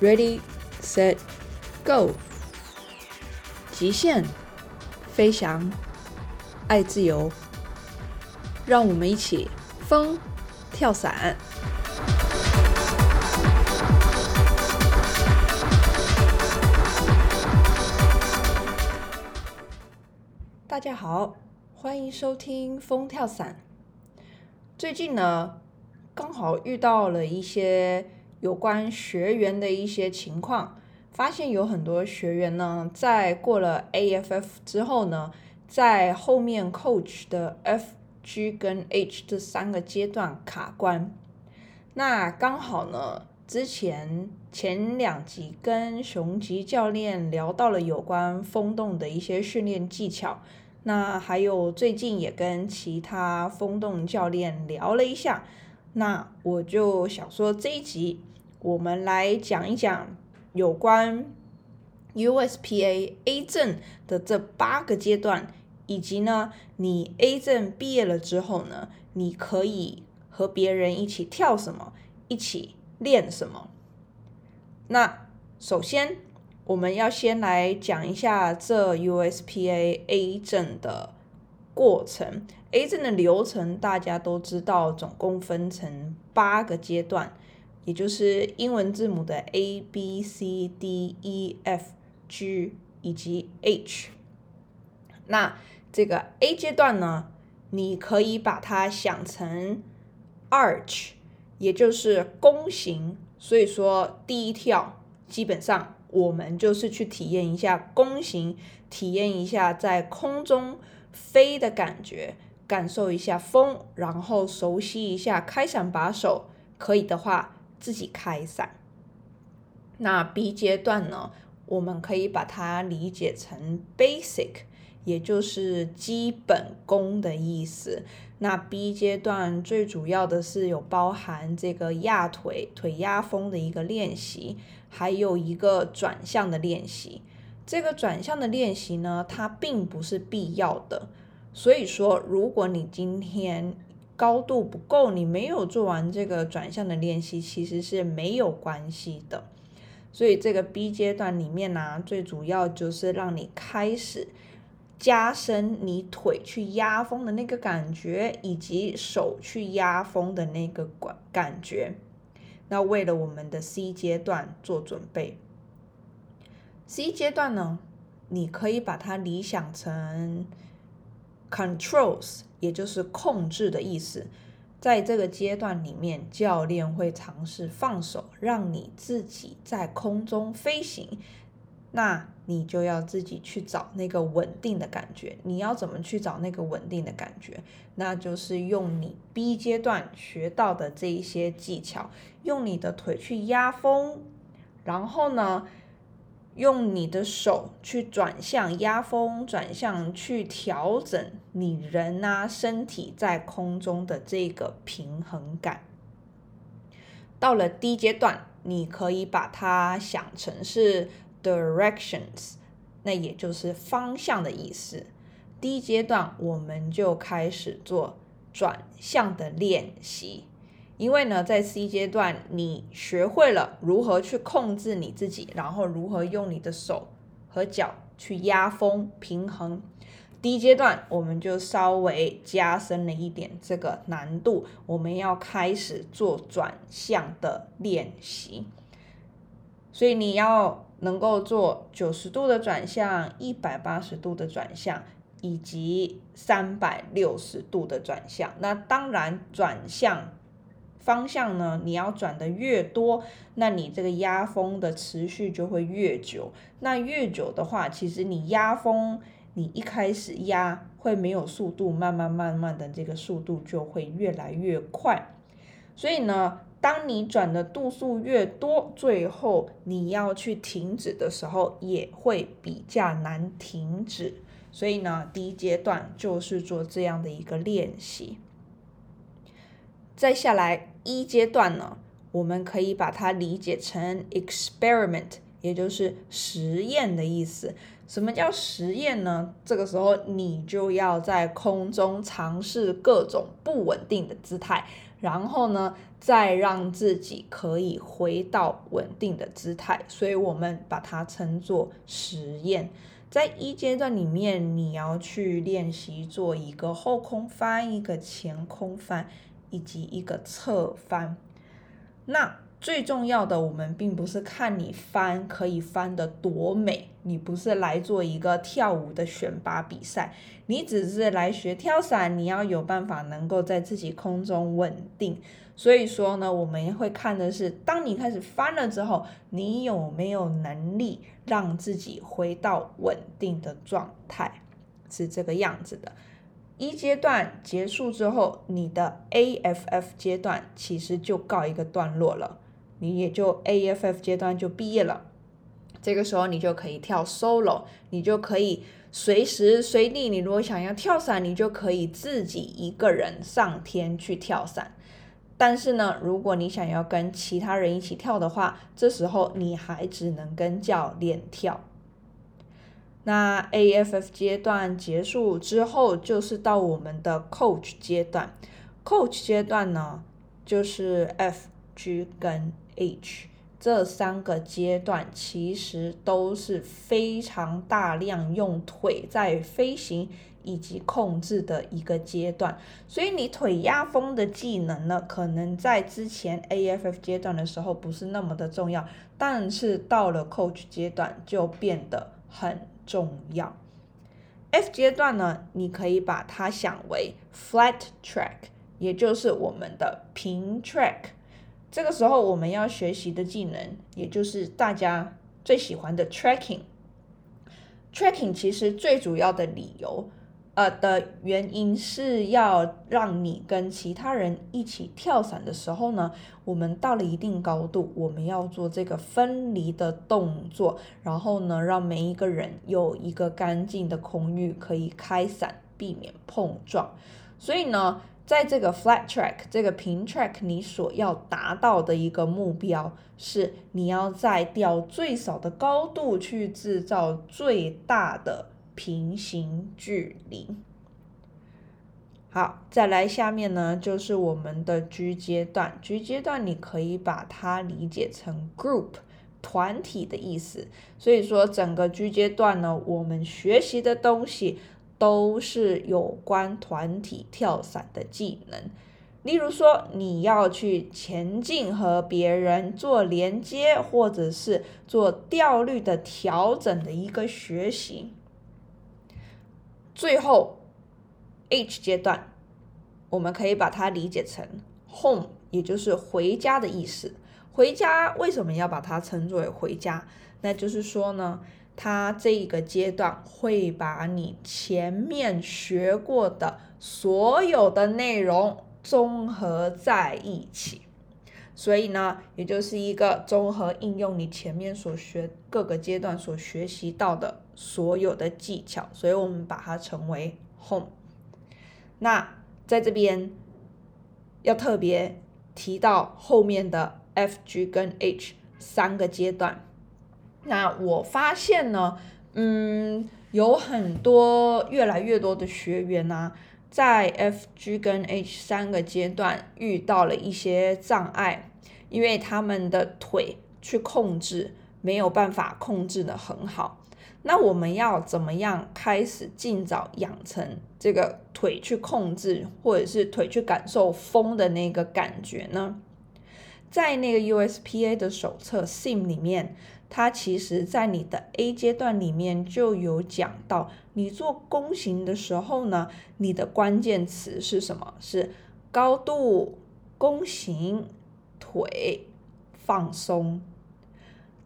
Ready, set, go。极限飞翔，爱自由，让我们一起风跳伞。大家好，欢迎收听《风跳伞》。最近呢，刚好遇到了一些有关学员的一些情况，发现有很多学员呢，在过了 AFF 之后呢，在后面 Coach 的 F、G 跟 H 这三个阶段卡关。那刚好呢，之前前两集跟雄吉教练聊到了有关风洞的一些训练技巧。那还有最近也跟其他风洞教练聊了一下，那我就想说这一集我们来讲一讲有关 USPA A 证的这八个阶段，以及呢你 A 证毕业了之后呢，你可以和别人一起跳什么，一起练什么。那首先。我们要先来讲一下这 USPA A 证的过程。A 证的流程大家都知道，总共分成八个阶段，也就是英文字母的 A B C D E F G 以及 H。那这个 A 阶段呢，你可以把它想成 Arch，也就是弓形。所以说第一跳基本上。我们就是去体验一下弓形，体验一下在空中飞的感觉，感受一下风，然后熟悉一下开伞把手。可以的话，自己开伞。那 B 阶段呢，我们可以把它理解成 basic，也就是基本功的意思。那 B 阶段最主要的是有包含这个压腿、腿压风的一个练习。还有一个转向的练习，这个转向的练习呢，它并不是必要的。所以说，如果你今天高度不够，你没有做完这个转向的练习，其实是没有关系的。所以这个 B 阶段里面呢，最主要就是让你开始加深你腿去压风的那个感觉，以及手去压风的那个感感觉。那为了我们的 C 阶段做准备，C 阶段呢，你可以把它理想成 controls，也就是控制的意思。在这个阶段里面，教练会尝试放手，让你自己在空中飞行。那你就要自己去找那个稳定的感觉。你要怎么去找那个稳定的感觉？那就是用你 B 阶段学到的这一些技巧，用你的腿去压风，然后呢，用你的手去转向压风，转向去调整你人啊身体在空中的这个平衡感。到了低阶段，你可以把它想成是。Directions，那也就是方向的意思。第一阶段我们就开始做转向的练习，因为呢，在 C 阶段你学会了如何去控制你自己，然后如何用你的手和脚去压风平衡。第一阶段我们就稍微加深了一点这个难度，我们要开始做转向的练习，所以你要。能够做九十度的转向、一百八十度的转向以及三百六十度的转向。那当然，转向方向呢，你要转的越多，那你这个压风的持续就会越久。那越久的话，其实你压风，你一开始压会没有速度，慢慢慢慢的这个速度就会越来越快。所以呢。当你转的度数越多，最后你要去停止的时候，也会比较难停止。所以呢，第一阶段就是做这样的一个练习。再下来一阶段呢，我们可以把它理解成 experiment，也就是实验的意思。什么叫实验呢？这个时候你就要在空中尝试各种不稳定的姿态。然后呢，再让自己可以回到稳定的姿态，所以我们把它称作实验。在一阶段里面，你要去练习做一个后空翻、一个前空翻以及一个侧翻。那最重要的，我们并不是看你翻可以翻得多美，你不是来做一个跳舞的选拔比赛，你只是来学跳伞，你要有办法能够在自己空中稳定。所以说呢，我们会看的是，当你开始翻了之后，你有没有能力让自己回到稳定的状态，是这个样子的。一阶段结束之后，你的 AFF 阶段其实就告一个段落了。你也就 AFF 阶段就毕业了，这个时候你就可以跳 solo，你就可以随时随地，你如果想要跳伞，你就可以自己一个人上天去跳伞。但是呢，如果你想要跟其他人一起跳的话，这时候你还只能跟教练跳。那 AFF 阶段结束之后，就是到我们的 Coach 阶段。Coach 阶段呢，就是 F、G 跟 H 这三个阶段其实都是非常大量用腿在飞行以及控制的一个阶段，所以你腿压风的技能呢，可能在之前 AFF 阶段的时候不是那么的重要，但是到了 Coach 阶段就变得很重要。F 阶段呢，你可以把它想为 Flat Track，也就是我们的平 Track。这个时候我们要学习的技能，也就是大家最喜欢的 tracking。tracking 其实最主要的理由，呃的原因是要让你跟其他人一起跳伞的时候呢，我们到了一定高度，我们要做这个分离的动作，然后呢，让每一个人有一个干净的空域可以开伞，避免碰撞。所以呢。在这个 flat track 这个平 track，你所要达到的一个目标是，你要在掉最少的高度去制造最大的平行距离。好，再来下面呢，就是我们的 G 阶段。G 阶段你可以把它理解成 group 团体的意思。所以说，整个 G 阶段呢，我们学习的东西。都是有关团体跳伞的技能，例如说你要去前进和别人做连接，或者是做调率的调整的一个学习。最后，H 阶段，我们可以把它理解成 home，也就是回家的意思。回家为什么要把它称作为回家？那就是说呢。它这一个阶段会把你前面学过的所有的内容综合在一起，所以呢，也就是一个综合应用你前面所学各个阶段所学习到的所有的技巧，所以我们把它称为 home。那在这边要特别提到后面的 F、G 跟 H 三个阶段。那我发现呢，嗯，有很多越来越多的学员呢，在 F、G 跟 H 三个阶段遇到了一些障碍，因为他们的腿去控制没有办法控制的很好。那我们要怎么样开始尽早养成这个腿去控制，或者是腿去感受风的那个感觉呢？在那个 USPA 的手册 Sim 里面。它其实，在你的 A 阶段里面就有讲到，你做弓形的时候呢，你的关键词是什么？是高度、弓形、腿放松。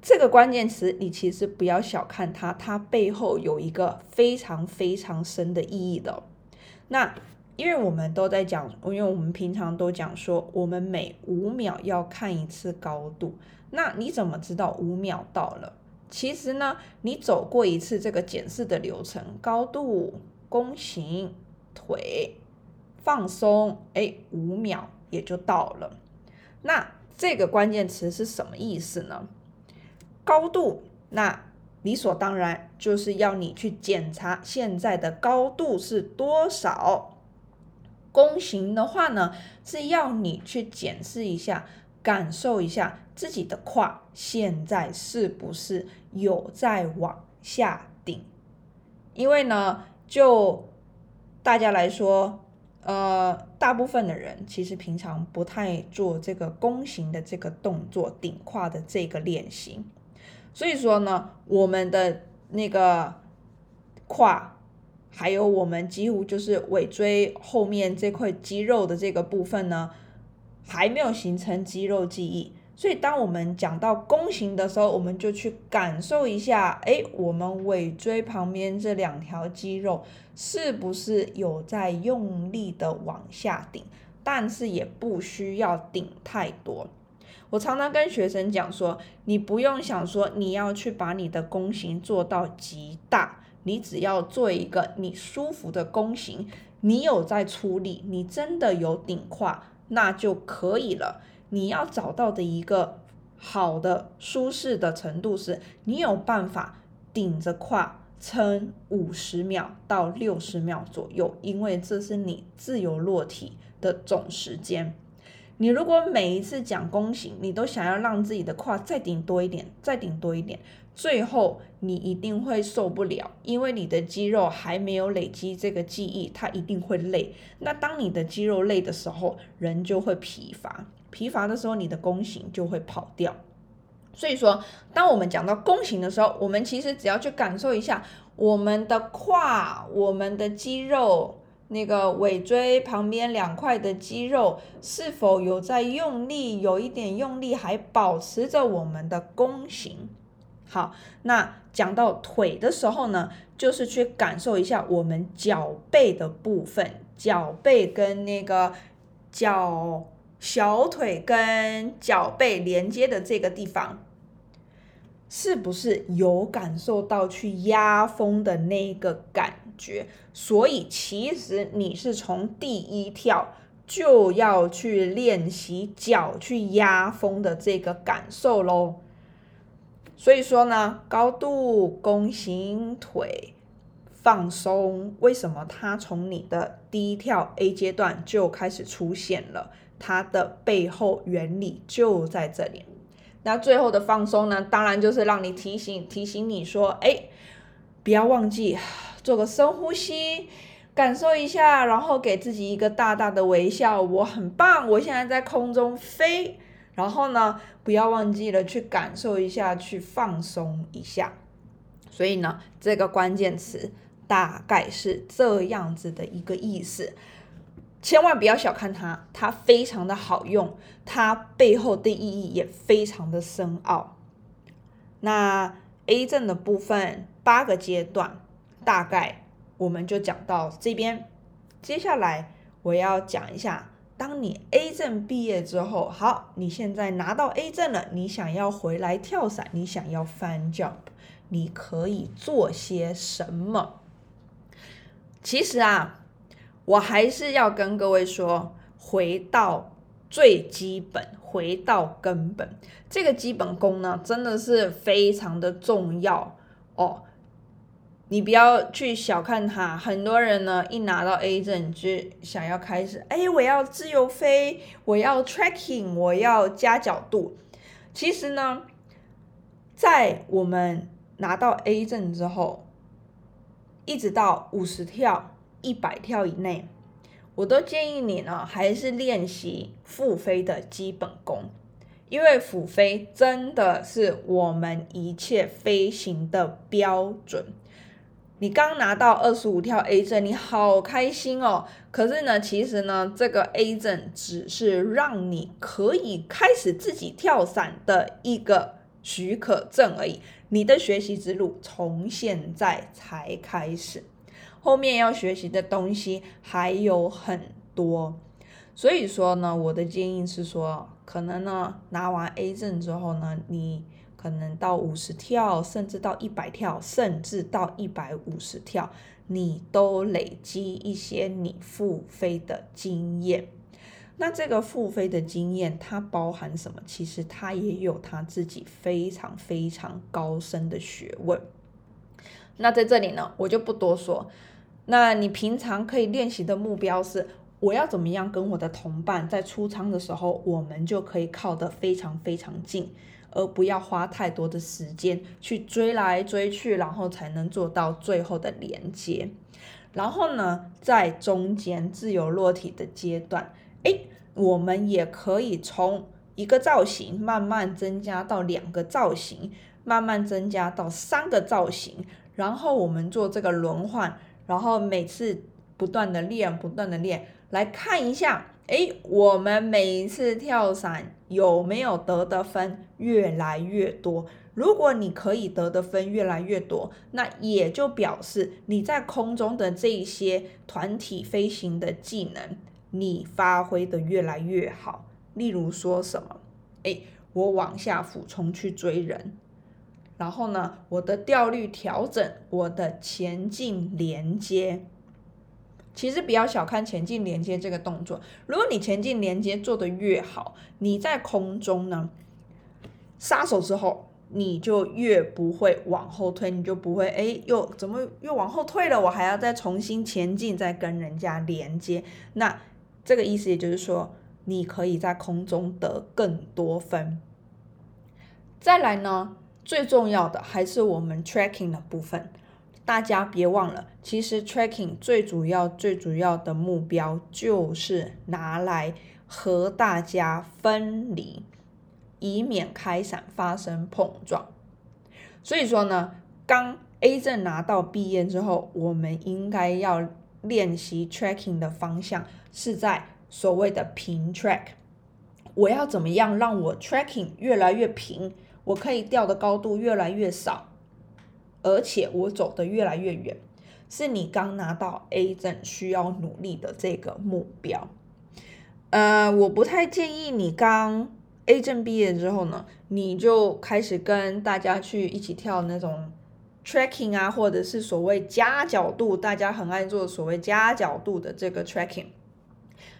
这个关键词，你其实不要小看它，它背后有一个非常非常深的意义的。那因为我们都在讲，因为我们平常都讲说，我们每五秒要看一次高度。那你怎么知道五秒到了？其实呢，你走过一次这个检视的流程，高度、弓形、腿放松，哎，五秒也就到了。那这个关键词是什么意思呢？高度，那理所当然就是要你去检查现在的高度是多少。弓形的话呢，是要你去检视一下，感受一下自己的胯现在是不是有在往下顶。因为呢，就大家来说，呃，大部分的人其实平常不太做这个弓形的这个动作，顶胯的这个练习。所以说呢，我们的那个胯。还有我们几乎就是尾椎后面这块肌肉的这个部分呢，还没有形成肌肉记忆，所以当我们讲到弓形的时候，我们就去感受一下，哎，我们尾椎旁边这两条肌肉是不是有在用力的往下顶，但是也不需要顶太多。我常常跟学生讲说，你不用想说你要去把你的弓形做到极大。你只要做一个你舒服的弓形，你有在出力，你真的有顶胯，那就可以了。你要找到的一个好的舒适的程度是，你有办法顶着胯撑五十秒到六十秒左右，因为这是你自由落体的总时间。你如果每一次讲弓形，你都想要让自己的胯再顶多一点，再顶多一点。最后你一定会受不了，因为你的肌肉还没有累积这个记忆，它一定会累。那当你的肌肉累的时候，人就会疲乏，疲乏的时候，你的弓形就会跑掉。所以说，当我们讲到弓形的时候，我们其实只要去感受一下我们的胯、我们的肌肉，那个尾椎旁边两块的肌肉是否有在用力，有一点用力，还保持着我们的弓形。好，那讲到腿的时候呢，就是去感受一下我们脚背的部分，脚背跟那个脚小腿跟脚背连接的这个地方，是不是有感受到去压风的那个感觉？所以其实你是从第一跳就要去练习脚去压风的这个感受喽。所以说呢，高度弓形腿放松，为什么它从你的第一跳 A 阶段就开始出现了？它的背后原理就在这里。那最后的放松呢，当然就是让你提醒提醒你说，哎，不要忘记 做个深呼吸，感受一下，然后给自己一个大大的微笑。我很棒，我现在在空中飞。然后呢，不要忘记了去感受一下，去放松一下。所以呢，这个关键词大概是这样子的一个意思。千万不要小看它，它非常的好用，它背后的意义也非常的深奥。那 A 证的部分八个阶段，大概我们就讲到这边。接下来我要讲一下。当你 A 证毕业之后，好，你现在拿到 A 证了，你想要回来跳伞，你想要翻 jump，你可以做些什么？其实啊，我还是要跟各位说，回到最基本，回到根本，这个基本功呢，真的是非常的重要哦。你不要去小看它，很多人呢一拿到 A 证就想要开始，哎，我要自由飞，我要 tracking，我要加角度。其实呢，在我们拿到 A 证之后，一直到五十跳、一百跳以内，我都建议你呢还是练习复飞的基本功，因为俯飞真的是我们一切飞行的标准。你刚拿到二十五跳 A 证，你好开心哦。可是呢，其实呢，这个 A 证只是让你可以开始自己跳伞的一个许可证而已。你的学习之路从现在才开始，后面要学习的东西还有很多。所以说呢，我的建议是说，可能呢，拿完 A 证之后呢，你。可能到五十跳，甚至到一百跳，甚至到一百五十跳，你都累积一些你复飞的经验。那这个复飞的经验，它包含什么？其实它也有它自己非常非常高深的学问。那在这里呢，我就不多说。那你平常可以练习的目标是，我要怎么样跟我的同伴在出仓的时候，我们就可以靠得非常非常近，而不要花太多的时间去追来追去，然后才能做到最后的连接。然后呢，在中间自由落体的阶段，诶，我们也可以从一个造型慢慢增加到两个造型，慢慢增加到三个造型，然后我们做这个轮换，然后每次不断的练，不断的练，来看一下，诶，我们每一次跳伞有没有得的分越来越多。如果你可以得的分越来越多，那也就表示你在空中的这一些团体飞行的技能，你发挥的越来越好。例如说什么，哎，我往下俯冲去追人，然后呢，我的调率调整，我的前进连接，其实不要小看前进连接这个动作。如果你前进连接做的越好，你在空中呢，杀手之后。你就越不会往后退，你就不会哎，又怎么又往后退了？我还要再重新前进，再跟人家连接。那这个意思也就是说，你可以在空中得更多分。再来呢，最重要的还是我们 tracking 的部分。大家别忘了，其实 tracking 最主要、最主要的目标就是拿来和大家分离。以免开伞发生碰撞。所以说呢，刚 A 证拿到毕业之后，我们应该要练习 tracking 的方向是在所谓的平 track。我要怎么样让我 tracking 越来越平，我可以掉的高度越来越少，而且我走的越来越远，是你刚拿到 A 证需要努力的这个目标。呃，我不太建议你刚。A 证毕业之后呢，你就开始跟大家去一起跳那种 tracking 啊，或者是所谓加角度，大家很爱做所谓加角度的这个 tracking。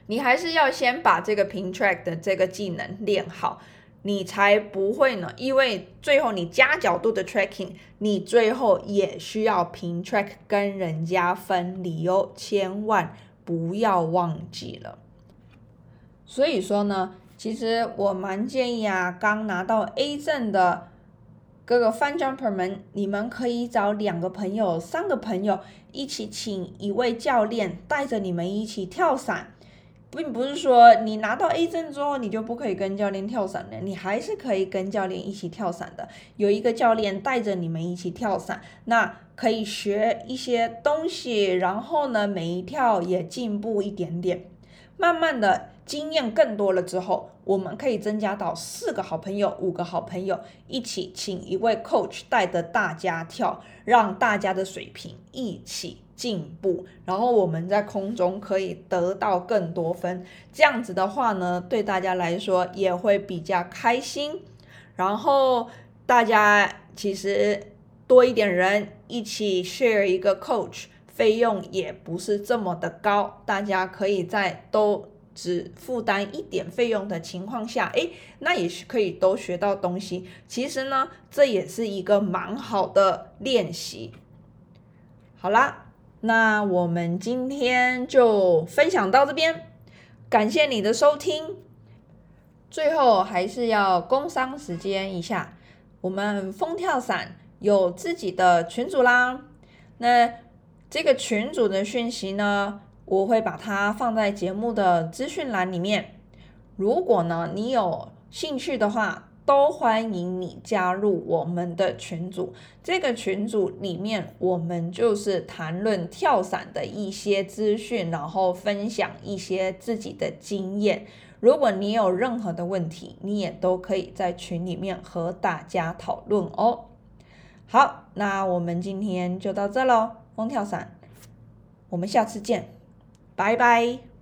你还是要先把这个平 track 的这个技能练好，你才不会呢，因为最后你加角度的 tracking，你最后也需要平 track 跟人家分离哦，千万不要忘记了。所以说呢。其实我蛮建议啊，刚拿到 A 证的各个 Fun Jumper 们，你们可以找两个朋友、三个朋友一起，请一位教练带着你们一起跳伞，并不是说你拿到 A 证之后你就不可以跟教练跳伞了，你还是可以跟教练一起跳伞的。有一个教练带着你们一起跳伞，那可以学一些东西，然后呢，每一跳也进步一点点，慢慢的。经验更多了之后，我们可以增加到四个好朋友、五个好朋友一起，请一位 coach 带着大家跳，让大家的水平一起进步，然后我们在空中可以得到更多分。这样子的话呢，对大家来说也会比较开心。然后大家其实多一点人一起 share 一个 coach，费用也不是这么的高，大家可以在都。只负担一点费用的情况下，诶，那也是可以都学到东西。其实呢，这也是一个蛮好的练习。好啦，那我们今天就分享到这边，感谢你的收听。最后还是要工商时间一下，我们风跳伞有自己的群组啦。那这个群组的讯息呢？我会把它放在节目的资讯栏里面。如果呢你有兴趣的话，都欢迎你加入我们的群组。这个群组里面，我们就是谈论跳伞的一些资讯，然后分享一些自己的经验。如果你有任何的问题，你也都可以在群里面和大家讨论哦。好，那我们今天就到这喽，风跳伞，我们下次见。拜拜。